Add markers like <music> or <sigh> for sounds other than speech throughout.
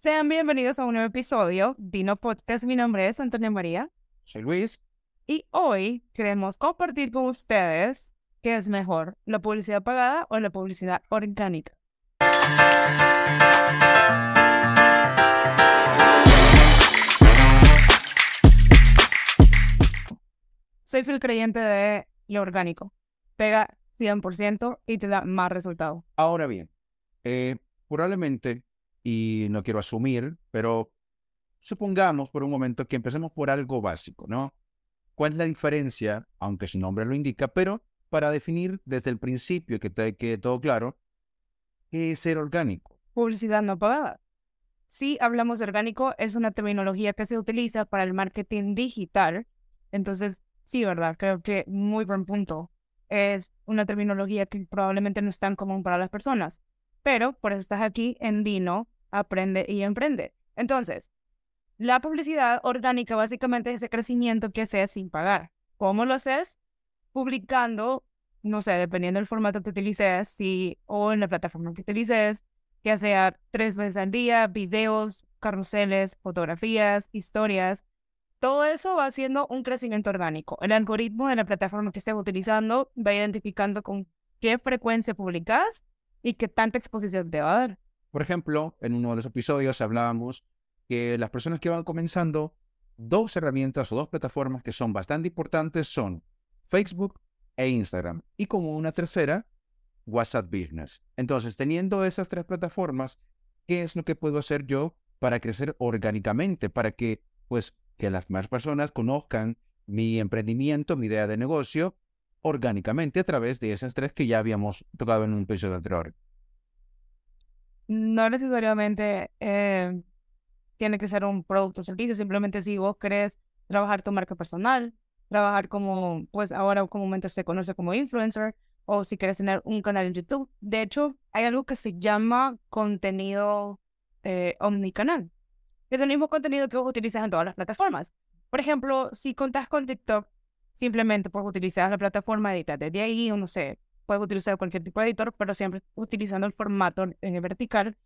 Sean bienvenidos a un nuevo episodio Dino Podcast. Mi nombre es Antonio María. Soy Luis. Y hoy queremos compartir con ustedes qué es mejor, la publicidad pagada o la publicidad orgánica. Soy fiel creyente de lo orgánico. Pega 100% y te da más resultado. Ahora bien, eh, probablemente, y no quiero asumir, pero supongamos por un momento que empecemos por algo básico, ¿no? ¿Cuál es la diferencia, aunque su nombre lo indica, pero para definir desde el principio que te quede todo claro, qué es ser orgánico? Publicidad no pagada. Si hablamos de orgánico, es una terminología que se utiliza para el marketing digital. Entonces, sí, ¿verdad? Creo que muy buen punto. Es una terminología que probablemente no es tan común para las personas. Pero por eso estás aquí en Dino, aprende y emprende. Entonces, la publicidad orgánica básicamente es ese crecimiento que haces sin pagar. ¿Cómo lo haces? Publicando, no sé, dependiendo del formato que utilices, si, o en la plataforma que utilices, ya sea tres veces al día, videos, carruseles, fotografías, historias. Todo eso va haciendo un crecimiento orgánico. El algoritmo de la plataforma que estés utilizando va identificando con qué frecuencia publicas y qué tanta exposición te va a dar. Por ejemplo, en uno de los episodios hablábamos que las personas que van comenzando, dos herramientas o dos plataformas que son bastante importantes son Facebook e Instagram. Y como una tercera, WhatsApp Business. Entonces, teniendo esas tres plataformas, ¿qué es lo que puedo hacer yo para crecer orgánicamente? Para que, pues, que las más personas conozcan mi emprendimiento, mi idea de negocio, orgánicamente a través de esas tres que ya habíamos tocado en un episodio anterior. No necesariamente eh, tiene que ser un producto o servicio, simplemente si vos querés trabajar tu marca personal, trabajar como, pues ahora comúnmente se conoce como influencer, o si quieres tener un canal en YouTube. De hecho, hay algo que se llama contenido eh, omnicanal. Es el mismo contenido que vos utilizas en todas las plataformas. Por ejemplo, si contás con TikTok, simplemente puedes utilizar la plataforma, editar desde ahí, o no sé, puedes utilizar cualquier tipo de editor, pero siempre utilizando el formato en el vertical.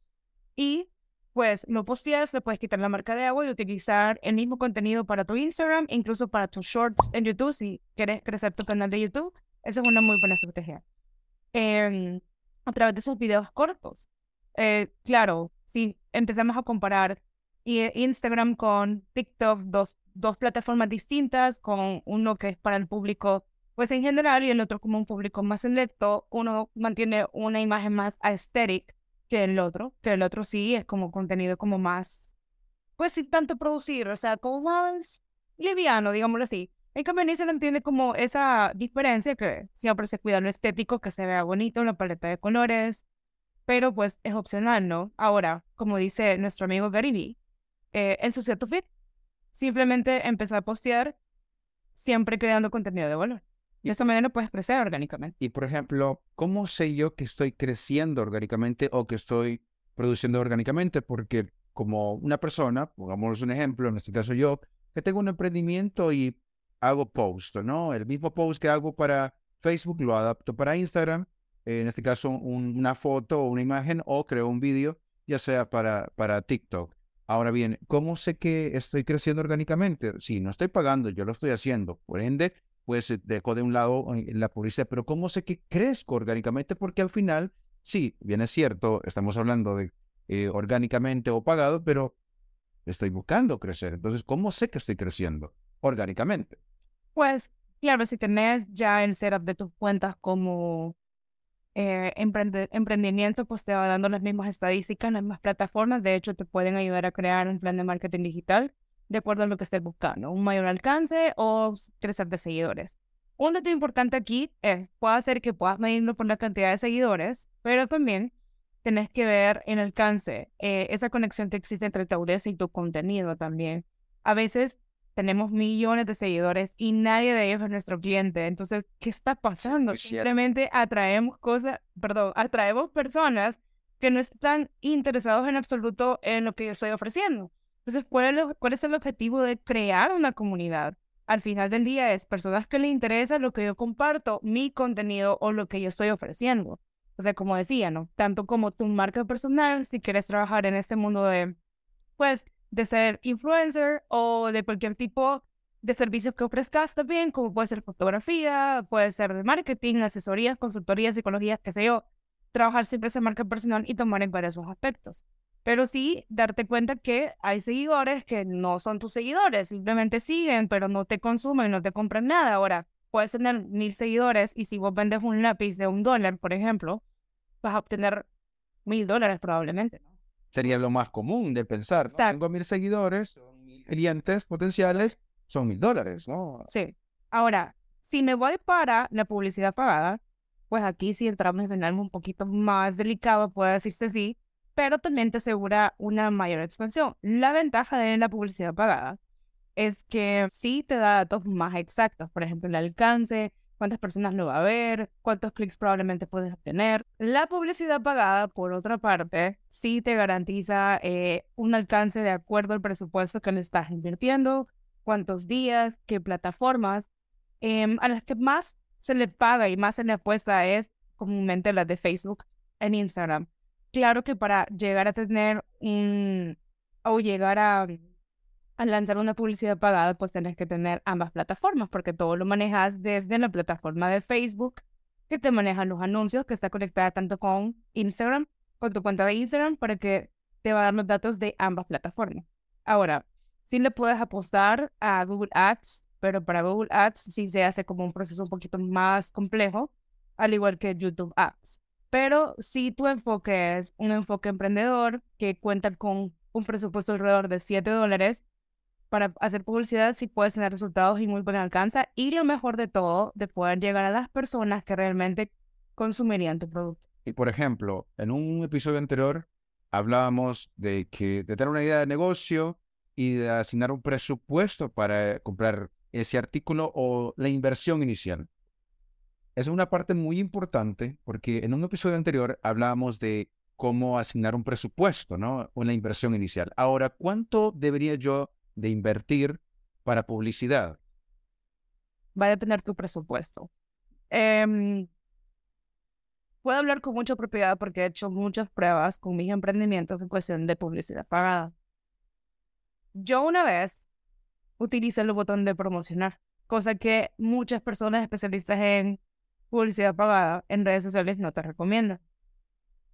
Y pues lo posteas, le puedes quitar la marca de agua y utilizar el mismo contenido para tu Instagram, incluso para tus shorts en YouTube, si quieres crecer tu canal de YouTube esa es una muy buena estrategia. Em, a través de esos videos cortos. Eh, claro, si empezamos a comparar Instagram con TikTok, dos, dos plataformas distintas, con uno que es para el público, pues en general, y el otro como un público más selecto, uno mantiene una imagen más aesthetic que el otro, que el otro sí es como contenido como más, pues sin tanto producir, o sea, como más liviano, digámoslo así. En cambio, no entiende como esa diferencia que siempre se cuida lo estético, que se vea bonito, la paleta de colores, pero pues es opcional, ¿no? Ahora, como dice nuestro amigo Gary eh, en su cierto feed, simplemente empezar a postear siempre creando contenido de valor. Y de esa manera puedes crecer orgánicamente. Y por ejemplo, ¿cómo sé yo que estoy creciendo orgánicamente o que estoy produciendo orgánicamente? Porque como una persona, pongamos un ejemplo, en este caso yo, que tengo un emprendimiento y hago post, ¿no? El mismo post que hago para Facebook lo adapto para Instagram, en este caso una foto o una imagen, o creo un vídeo, ya sea para, para TikTok. Ahora bien, ¿cómo sé que estoy creciendo orgánicamente? Si no estoy pagando, yo lo estoy haciendo. Por ende, pues eh, dejo de un lado eh, la publicidad, pero ¿cómo sé que crezco orgánicamente? Porque al final, sí, bien es cierto, estamos hablando de eh, orgánicamente o pagado, pero estoy buscando crecer. Entonces, ¿cómo sé que estoy creciendo orgánicamente? Pues claro, si tenés ya el setup de tus cuentas como eh, emprendimiento, pues te va dando las mismas estadísticas, las mismas plataformas. De hecho, te pueden ayudar a crear un plan de marketing digital de acuerdo a lo que estés buscando, un mayor alcance o crecer de seguidores. Un dato importante aquí es, puede ser que puedas medirlo por la cantidad de seguidores, pero también tenés que ver en alcance eh, esa conexión que existe entre tu audiencia y tu contenido también. A veces tenemos millones de seguidores y nadie de ellos es nuestro cliente. Entonces, ¿qué está pasando? Simplemente atraemos cosas, perdón, atraemos personas que no están interesados en absoluto en lo que yo estoy ofreciendo. Entonces, ¿cuál es, ¿cuál es el objetivo de crear una comunidad? Al final del día es personas que le interesa lo que yo comparto, mi contenido o lo que yo estoy ofreciendo. O sea, como decía, ¿no? Tanto como tu marca personal, si quieres trabajar en este mundo de pues, de ser influencer o de cualquier tipo de servicios que ofrezcas también, como puede ser fotografía, puede ser de marketing, asesorías, consultorías, psicología, qué sé yo. Trabajar siempre esa marca personal y tomar en varios aspectos. Pero sí darte cuenta que hay seguidores que no son tus seguidores, simplemente siguen, pero no te consumen, no te compran nada. Ahora, puedes tener mil seguidores y si vos vendes un lápiz de un dólar, por ejemplo, vas a obtener mil dólares probablemente. Sería lo más común de pensar. ¿no? Tengo mil seguidores, son mil clientes potenciales, son mil dólares, ¿no? Sí. Ahora, si me voy para la publicidad pagada, pues aquí sí entramos en algo un poquito más delicado, puede decirse sí, pero también te asegura una mayor expansión. La ventaja de la publicidad pagada es que sí te da datos más exactos, por ejemplo, el alcance, cuántas personas lo va a ver, cuántos clics probablemente puedes obtener. La publicidad pagada, por otra parte, sí te garantiza eh, un alcance de acuerdo al presupuesto que le estás invirtiendo, cuántos días, qué plataformas. Em, a las que más se le paga y más se le apuesta es comúnmente las de Facebook en Instagram claro que para llegar a tener un o llegar a, lanzar una publicidad pagada, pues tenés que tener ambas plataformas, porque todo lo manejas desde la plataforma de Facebook, que te manejan los anuncios, que está conectada tanto con Instagram, con tu cuenta de Instagram, para que te va a dar los datos de ambas plataformas. Ahora, sí le puedes apostar a Google Ads, pero para Google Ads sí se hace como un proceso un poquito más complejo, al igual que YouTube Ads. Pero si tu enfoque es un enfoque emprendedor que cuenta con un presupuesto alrededor de 7 dólares, para hacer publicidad sí puedes tener resultados y muy buen alcance y lo mejor de todo, de poder llegar a las personas que realmente consumirían tu producto. Y por ejemplo, en un episodio anterior hablábamos de que de tener una idea de negocio y de asignar un presupuesto para comprar ese artículo o la inversión inicial es una parte muy importante porque en un episodio anterior hablábamos de cómo asignar un presupuesto, ¿no? Una inversión inicial. Ahora, ¿cuánto debería yo de invertir para publicidad? Va a depender tu presupuesto. Em, puedo hablar con mucha propiedad porque he hecho muchas pruebas con mis emprendimientos en cuestión de publicidad pagada. Yo una vez utilicé el botón de promocionar, cosa que muchas personas especialistas en publicidad pagada en redes sociales no te recomiendo.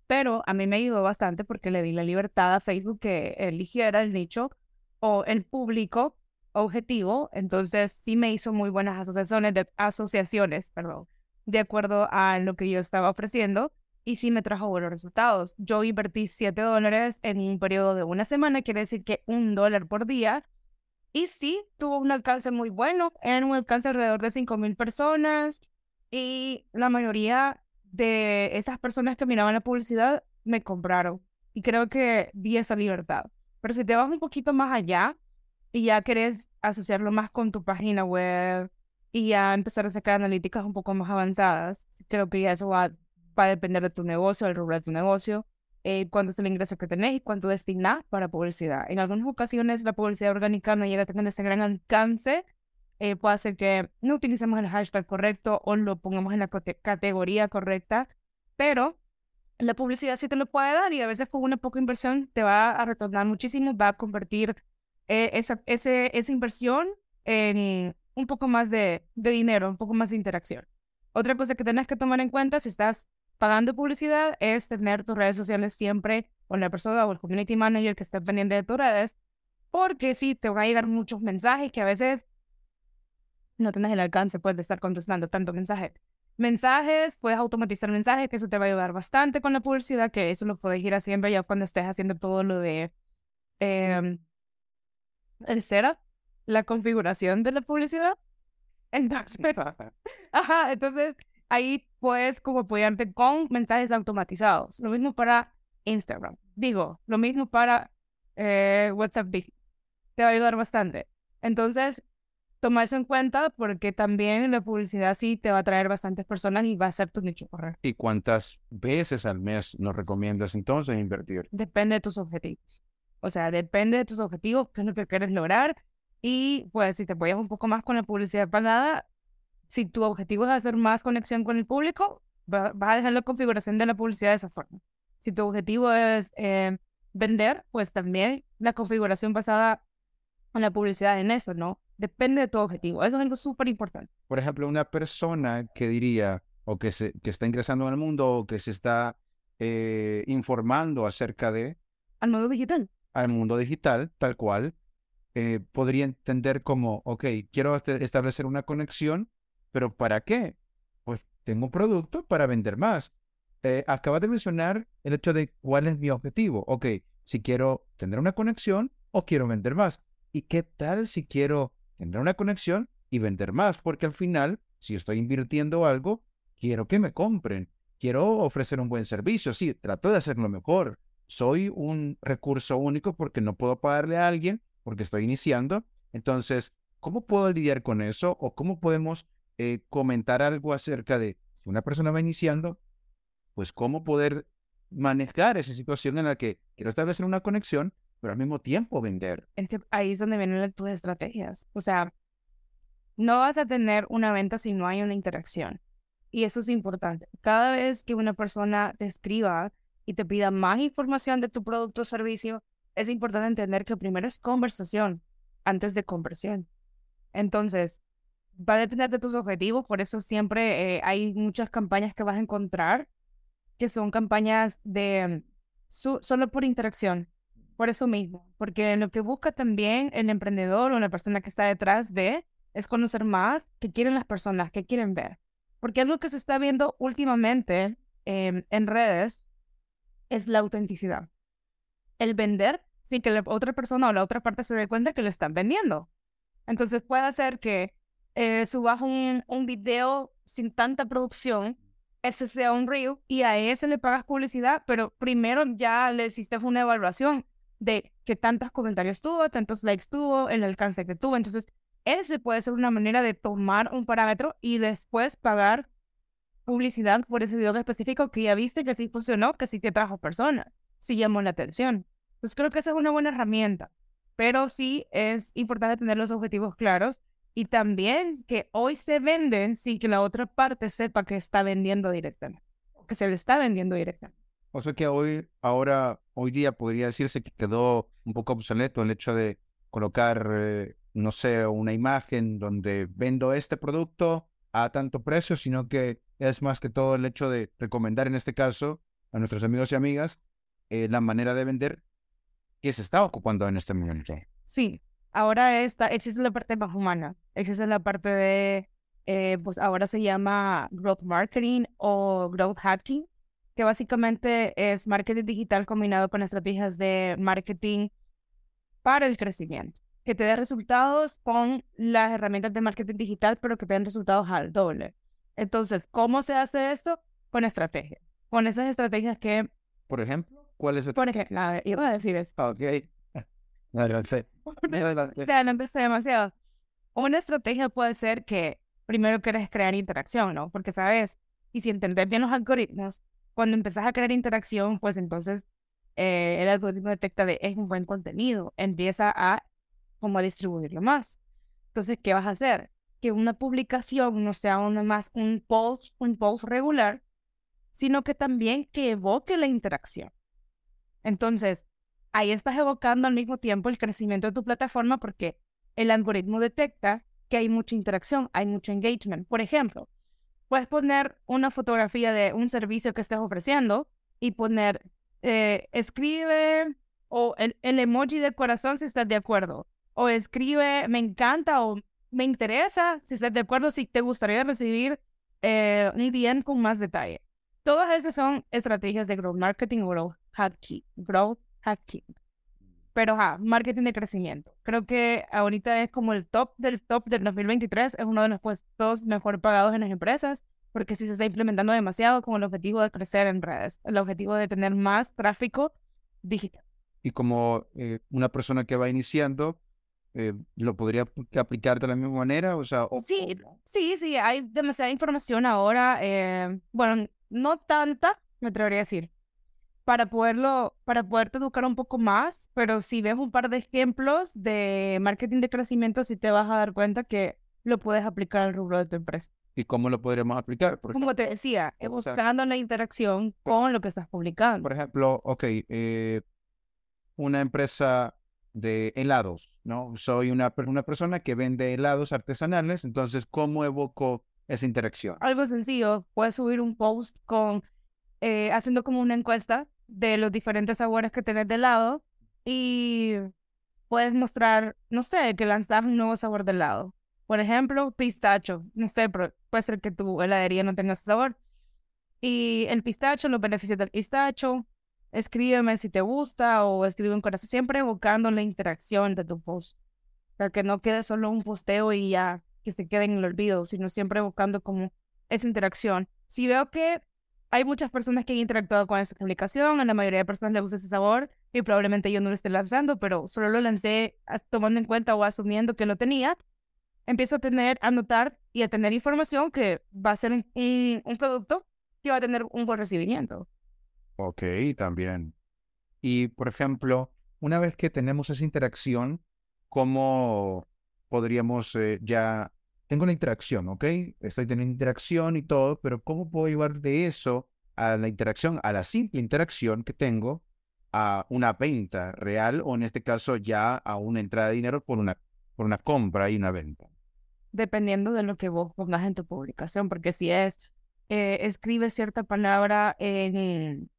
Pero a mí me ayudó bastante porque le di la libertad a Facebook que eligiera el nicho o el público objetivo. Entonces sí me hizo muy buenas asociaciones, de, asociaciones perdón, de acuerdo a lo que yo estaba ofreciendo y sí me trajo buenos resultados. Yo invertí 7 dólares en un periodo de una semana, quiere decir que un dólar por día. Y sí, tuvo un alcance muy bueno, en un alcance alrededor de 5 mil personas, y la mayoría de esas personas que miraban la publicidad me compraron. Y creo que di esa libertad. Pero si te vas un poquito más allá y ya querés asociarlo más con tu página web y ya empezar a sacar analíticas un poco más avanzadas, creo que ya eso va, va a depender de tu negocio, del rubro de tu negocio, eh, cuánto es el ingreso que tenés y cuánto destinás para publicidad. En algunas ocasiones la publicidad orgánica no llega a tener ese gran alcance eh, puede ser que no utilicemos el hashtag correcto o lo pongamos en la categoría correcta, pero la publicidad sí te lo puede dar y a veces con una poca inversión te va a retornar muchísimo, va a convertir eh, esa, ese, esa inversión en un poco más de, de dinero, un poco más de interacción. Otra cosa que tienes que tomar en cuenta si estás pagando publicidad es tener tus redes sociales siempre con la persona o el community manager que esté pendiente de tus redes, porque sí, te van a llegar muchos mensajes que a veces no tienes el alcance pues, de estar contestando tanto mensaje. Mensajes, puedes automatizar mensajes, que eso te va a ayudar bastante con la publicidad, que eso lo puedes ir haciendo ya cuando estés haciendo todo lo de eh, el setup, la configuración de la publicidad. Entonces, <laughs> <laughs> ajá, entonces ahí puedes como apoyarte con mensajes automatizados. Lo mismo para Instagram. Digo, lo mismo para eh, WhatsApp Business. Te va a ayudar bastante. Entonces, toma eso en cuenta porque también la publicidad sí te va a traer bastantes personas y va a ser tu nicho correcto. ¿Y cuántas veces al mes nos recomiendas entonces invertir? Depende de tus objetivos. O sea, depende de tus objetivos, qué es lo que quieres lograr. Y pues si te apoyas un poco más con la publicidad pagada, si tu objetivo es hacer más conexión con el público, vas a dejar la configuración de la publicidad de esa forma. Si tu objetivo es eh, vender, pues también la configuración basada en la publicidad en eso, ¿no? Depende de tu objetivo. Eso es algo súper importante. Por ejemplo, una persona que diría, o que, se, que está ingresando al mundo, o que se está eh, informando acerca de... Al mundo digital. Al mundo digital, tal cual, eh, podría entender como, ok, quiero establecer una conexión, pero ¿para qué? Pues tengo un producto para vender más. Eh, acabas de mencionar el hecho de cuál es mi objetivo. Ok, si quiero tener una conexión o quiero vender más. ¿Y qué tal si quiero tener una conexión y vender más? Porque al final, si estoy invirtiendo algo, quiero que me compren. Quiero ofrecer un buen servicio. Sí, trato de hacerlo mejor. Soy un recurso único porque no puedo pagarle a alguien porque estoy iniciando. Entonces, ¿cómo puedo lidiar con eso? ¿O cómo podemos eh, comentar algo acerca de si una persona va iniciando, pues cómo poder manejar esa situación en la que quiero establecer una conexión, pero al mismo tiempo vender. Es que ahí es donde vienen tus estrategias. O sea, no vas a tener una venta si no hay una interacción. Y eso es importante. Cada vez que una persona te escriba y te pida más información de tu producto o servicio, es importante entender que primero es conversación antes de conversión. Entonces, va a depender de tus objetivos, por eso siempre eh, hay muchas campañas que vas a encontrar que son campañas de solo por interacción, por eso mismo, porque lo que busca también el emprendedor o la persona que está detrás de es conocer más qué quieren las personas, qué quieren ver. Porque algo que se está viendo últimamente em, en redes es la autenticidad. El vender sin que la otra persona o la otra parte se dé cuenta que lo están vendiendo. Entonces puede ser que eh, subas un, video sin tanta producción, ese sea un reel y a ese le pagas publicidad, pero primero ya le hiciste una evaluación de qué tantos comentarios tuvo, tantos likes tuvo, el alcance que tuvo. Entonces, ese puede ser una manera de tomar un parámetro y después pagar publicidad por ese video específico que ya viste que sí funcionó, que sí te trajo personas, sí llamó la atención. Entonces, creo que esa es una buena herramienta, pero sí es importante tener los objetivos claros y también que hoy se venden sin que la otra parte sepa que está vendiendo directamente, que se le está vendiendo directamente. O sea que hoy, ahora, hoy día podría decirse que quedó un poco obsoleto el hecho de colocar, eh, no sé, una imagen donde vendo este producto a tanto precio, sino que es más que todo el hecho de recomendar en este caso a nuestros amigos y amigas eh, la manera de vender que se está ocupando en este momento. Sí, ahora existe la parte más humana, existe la parte de, eh, pues ahora se llama growth marketing o growth hacking, que básicamente es marketing digital combinado con estrategias de marketing para el crecimiento, que te dé resultados con las herramientas de marketing digital, pero que te den resultados al doble. Entonces, ¿cómo se hace esto? Con estrategias, con esas estrategias que... Por ejemplo, ¿cuál es? Por ejemplo, iba a decir eso. Ok. <laughs> Adelante. <laughs> no empecé demasiado. Una estrategia puede ser que primero quieres crear interacción, ¿no? Porque, ¿sabes? Y si entender bien los algoritmos, cuando empezás a crear interacción, pues entonces eh, el algoritmo detecta de es un buen contenido, empieza a como a distribuirlo más. Entonces, ¿qué vas a hacer? Que una publicación no sea una más un post, un post regular, sino que también que evoque la interacción. Entonces, ahí estás evocando al mismo tiempo el crecimiento de tu plataforma porque el algoritmo detecta que hay mucha interacción, hay mucho engagement. Por ejemplo, puedes poner una fotografía de un servicio que estés ofreciendo y poner, eh, escribe o el, emoji del corazón si estás de acuerdo. O escribe, me encanta o me interesa si estás de acuerdo, si te gustaría recibir eh, un DM con más detalle. Todas esas son estrategias de growth marketing o growth hacking. Growth hacking. Pero, ja, marketing de crecimiento. Creo que ahorita es como el top del top del 2023. Es uno de los puestos mejor pagados en las empresas porque si se está implementando demasiado con el objetivo de crecer en redes, el objetivo de tener más tráfico digital. Y como eh, una persona que va iniciando, eh, ¿lo podría aplicar de la misma manera? O sea, sí, sí, sí, hay demasiada información ahora. Eh, bueno, no tanta, me atrevería a decir para poderlo, para poderte educar un poco más, pero si ves un par de ejemplos de marketing de crecimiento, sí te vas a dar cuenta que lo puedes aplicar al rubro de tu empresa. ¿Y cómo lo podríamos aplicar? Como te decía, buscando la interacción con lo que estás publicando. Por ejemplo, ok, eh, una empresa de helados, ¿no? Soy una, una persona que vende helados artesanales, entonces, ¿cómo evoco esa interacción? Algo sencillo, puedes subir un post con, eh, haciendo como una encuesta de los diferentes sabores que tenés de helado y puedes mostrar, no sé, que lanzar un nuevo sabor de helado. Por ejemplo, pistacho. No sé, pero puede ser que tu heladería no tenga ese sabor. Y el pistacho, los beneficios del pistacho, escríbeme si te gusta o escribe un corazón, siempre evocando la interacción de tu post. O sea, que no quede solo un posteo y ya, que se quede en el olvido, sino siempre evocando como esa interacción. Si veo que hay muchas personas que han interactuado con esta publicación, a la mayoría de personas les gusta ese sabor y probablemente yo no lo esté lanzando, pero solo lo lancé tomando en cuenta o asumiendo que lo tenía, empiezo a tener, a notar y a tener información que va a ser un, un producto que va a tener un buen recibimiento. Ok, también. Y, por ejemplo, una vez que tenemos esa interacción, ¿cómo podríamos eh, ya... Tengo la interacción, ¿ok? Estoy teniendo interacción y todo, pero ¿cómo puedo llevar de eso a la interacción, a la simple interacción que tengo, a una venta real o en este caso ya a una entrada de dinero por una, por una compra y una venta? Dependiendo de lo que vos pongas en tu publicación, porque si es eh, escribe cierta palabra en,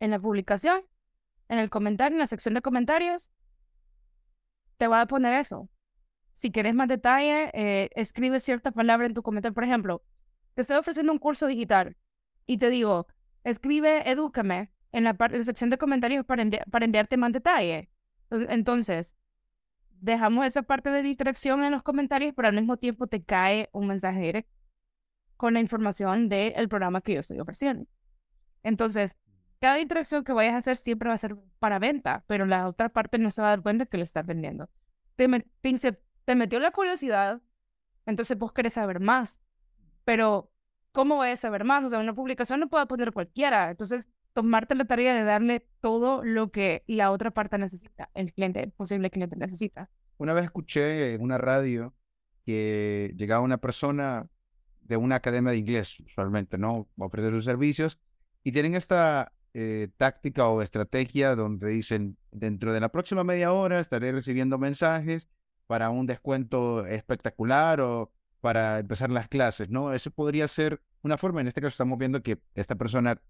en la publicación, en el comentario, en la sección de comentarios, te va a poner eso. Si quieres más detalle, eh, escribe cierta palabra en tu comentario. Por ejemplo, te estoy ofreciendo un curso digital y te digo, escribe edúcame en la, en la sección de comentarios para, para enviarte más detalle. Entonces, dejamos esa parte de la interacción en los comentarios, pero al mismo tiempo te cae un mensaje directo con la información del programa que yo estoy ofreciendo. Entonces, cada interacción que vayas a hacer siempre va a ser para venta, pero la otra parte no se va a dar cuenta que lo estás vendiendo. Te, te, metió la curiosidad, entonces vos querés saber más. Pero, ¿cómo voy a saber más? O sea, una publicación no puede poner cualquiera. Entonces, tomarte la tarea de darle todo lo que la otra parte necesita, el cliente, el posible cliente necesita. Una vez escuché en una radio que llegaba una persona de una academia de inglés, usualmente, ¿no? Ofrecer sus servicios y tienen esta eh, táctica o estrategia donde dicen, dentro de la próxima media hora estaré recibiendo mensajes para un descuento espectacular o para empezar las clases, ¿no? Eso podría ser una forma. En este caso estamos viendo que esta persona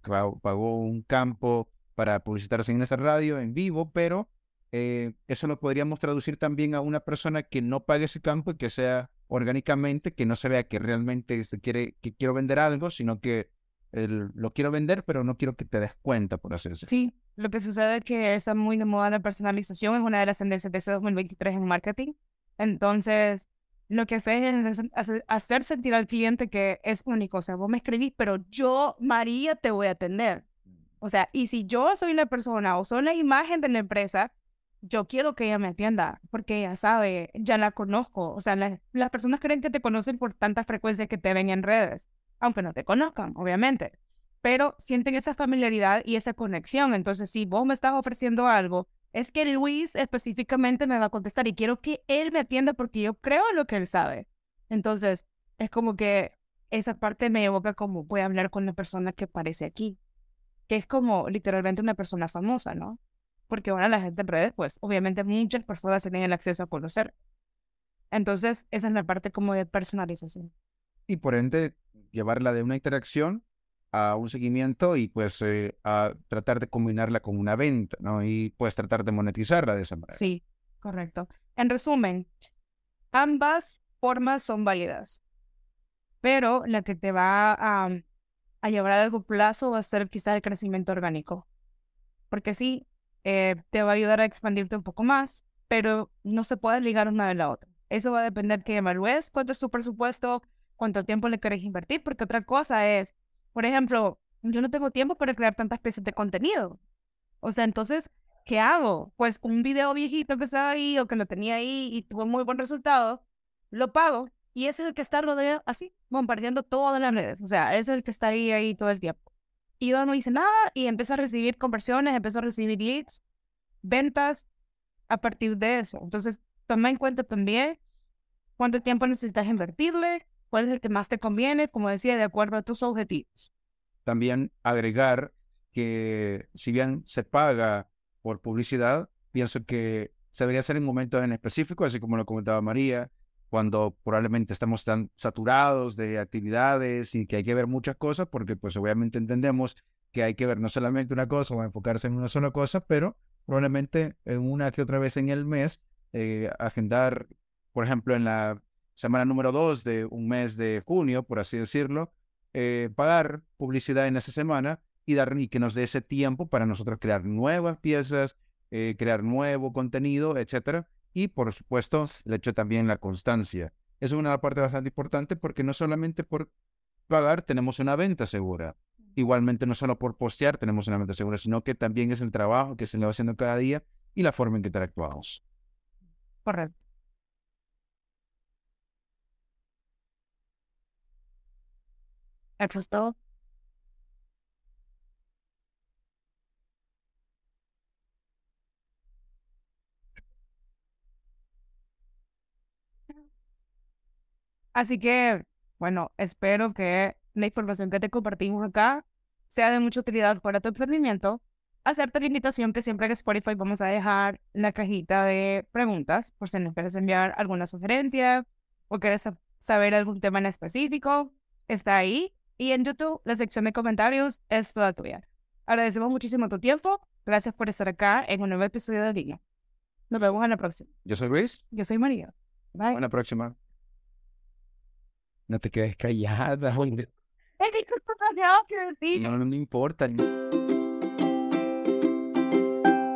pagó un campo para publicitarse en esa radio en vivo, pero eh, eso lo podríamos traducir también a una persona que no pague ese campo y que sea orgánicamente, que no se vea que realmente se quiere, que quiero vender algo, sino que lo quiero vender, pero no quiero que te des cuenta, por decirlo. Sí, lo que sucede es que está muy de moda la personalización, es una de las tendencias de ese 2023 en marketing. Entonces, lo que haces es hacer sentir al cliente que es único. O sea, vos me escribís, pero yo, María, te voy a atender. O sea, y si yo soy la persona o soy la imagen de la empresa, yo quiero que ella me atienda, porque ella sabe, ya la conozco. O sea, las personas creen que te conocen por tanta frecuencia que te ven en redes, aunque no te conozcan, obviamente. Pero sienten esa familiaridad y esa conexión. Entonces, si vos me estás ofreciendo algo, es que Luis específicamente me va a contestar y quiero que él me atienda porque yo creo lo que él sabe. Entonces, es como que esa parte me evoca como voy a hablar con la persona que aparece aquí, que es como literalmente una persona famosa, ¿no? porque ahora la gente en redes, pues obviamente muchas personas tienen el acceso a conocer. Entonces, esa es la parte como de personalización. Y por ende, llevarla de una interacción a un seguimiento y pues eh, a tratar de combinarla con una venta, ¿no? Y pues tratar de monetizarla de esa manera. Sí, correcto. En resumen, ambas formas son válidas, pero la que te va a, a llevar a largo plazo va a ser quizá el crecimiento orgánico. Porque sí, eh, te va a ayudar a expandirte un poco más, pero no se puede ligar una de la otra. Eso va a depender que evalúes cuánto es tu presupuesto, cuánto tiempo le querés invertir, porque otra cosa es, por ejemplo, yo no tengo tiempo para crear tantas piezas de contenido. O sea, entonces, ¿qué hago? Pues un video viejito que estaba ahí o que lo tenía ahí y tuvo muy buen resultado, lo pago y ese es el que está rodeado así, compartiendo todas las redes. O sea, es el que está ahí, ahí todo el tiempo. Y yo no hice nada y empecé a recibir conversiones, empecé a recibir leads, ventas a partir de eso. Entonces, toma en cuenta también cuánto tiempo necesitas invertirle, cuál es el que más te conviene, como decía, de acuerdo a tus objetivos. También agregar que si bien se paga por publicidad, pienso que se debería hacer en momentos en específico, así como lo comentaba María, cuando probablemente estamos tan saturados de actividades y que hay que ver muchas cosas, porque pues obviamente entendemos que hay que ver no solamente una cosa o enfocarse en una sola cosa, pero probablemente en una que otra vez en el mes, eh, agendar, por ejemplo, en la semana número dos de un mes de junio, por así decirlo, eh, pagar publicidad en esa semana y, dar, y que nos dé ese tiempo para nosotros crear nuevas piezas, eh, crear nuevo contenido, etcétera. Y por supuesto, el hecho también la constancia. Es una parte bastante importante porque no solamente por pagar tenemos una venta segura. Igualmente, no solo por postear tenemos una venta segura, sino que también es el trabajo que se le va haciendo cada día y la forma en que interactuamos. Correcto. Eso es todo. Así que, bueno, espero que la información que te compartimos acá sea de mucha utilidad para tu emprendimiento. Acepta la invitación que siempre en Spotify vamos a dejar la cajita de preguntas por si nos quieres enviar alguna sugerencia o quieres saber algún tema en específico. Está ahí. Y en YouTube, la sección de comentarios es toda tuya. Agradecemos muchísimo tu tiempo. Gracias por estar acá en un nuevo episodio de Línea. Nos vemos en la próxima. Yo soy Luis. Yo soy María. Bye. En la próxima. No te quedes callada. <laughs> <laughs> no, No, no me importa.